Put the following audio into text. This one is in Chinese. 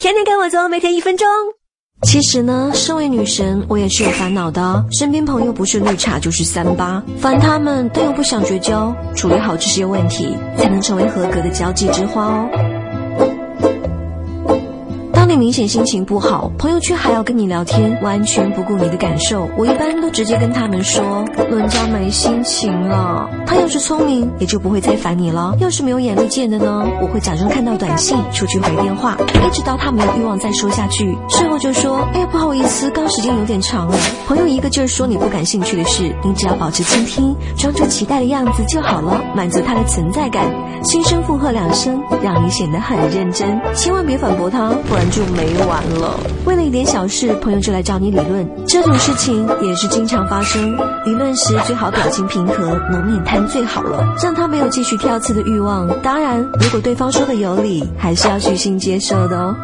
天天跟我做，每天一分钟。其实呢，身为女神，我也是有烦恼的。身边朋友不是绿茶就是三八，烦他们，但又不想绝交。处理好这些问题，才能成为合格的交际之花哦。你明显心情不好，朋友却还要跟你聊天，完全不顾你的感受。我一般都直接跟他们说，人家没心情了。他要是聪明，也就不会再烦你了。要是没有眼力见的呢，我会假装看到短信，出去回电话，一直到他没有欲望再说下去。事后就说，哎呀，不好意思，刚时间有点长了。朋友一个劲儿说你不感兴趣的事，你只要保持倾听，装出期待的样子就好了，满足他的存在感，轻声附和两声，让你显得很认真。千万别反驳他，不然就。就没完了。为了一点小事，朋友就来找你理论，这种事情也是经常发生。理论时最好表情平和，能免谈最好了，让他没有继续挑刺的欲望。当然，如果对方说的有理，还是要虚心接受的哦。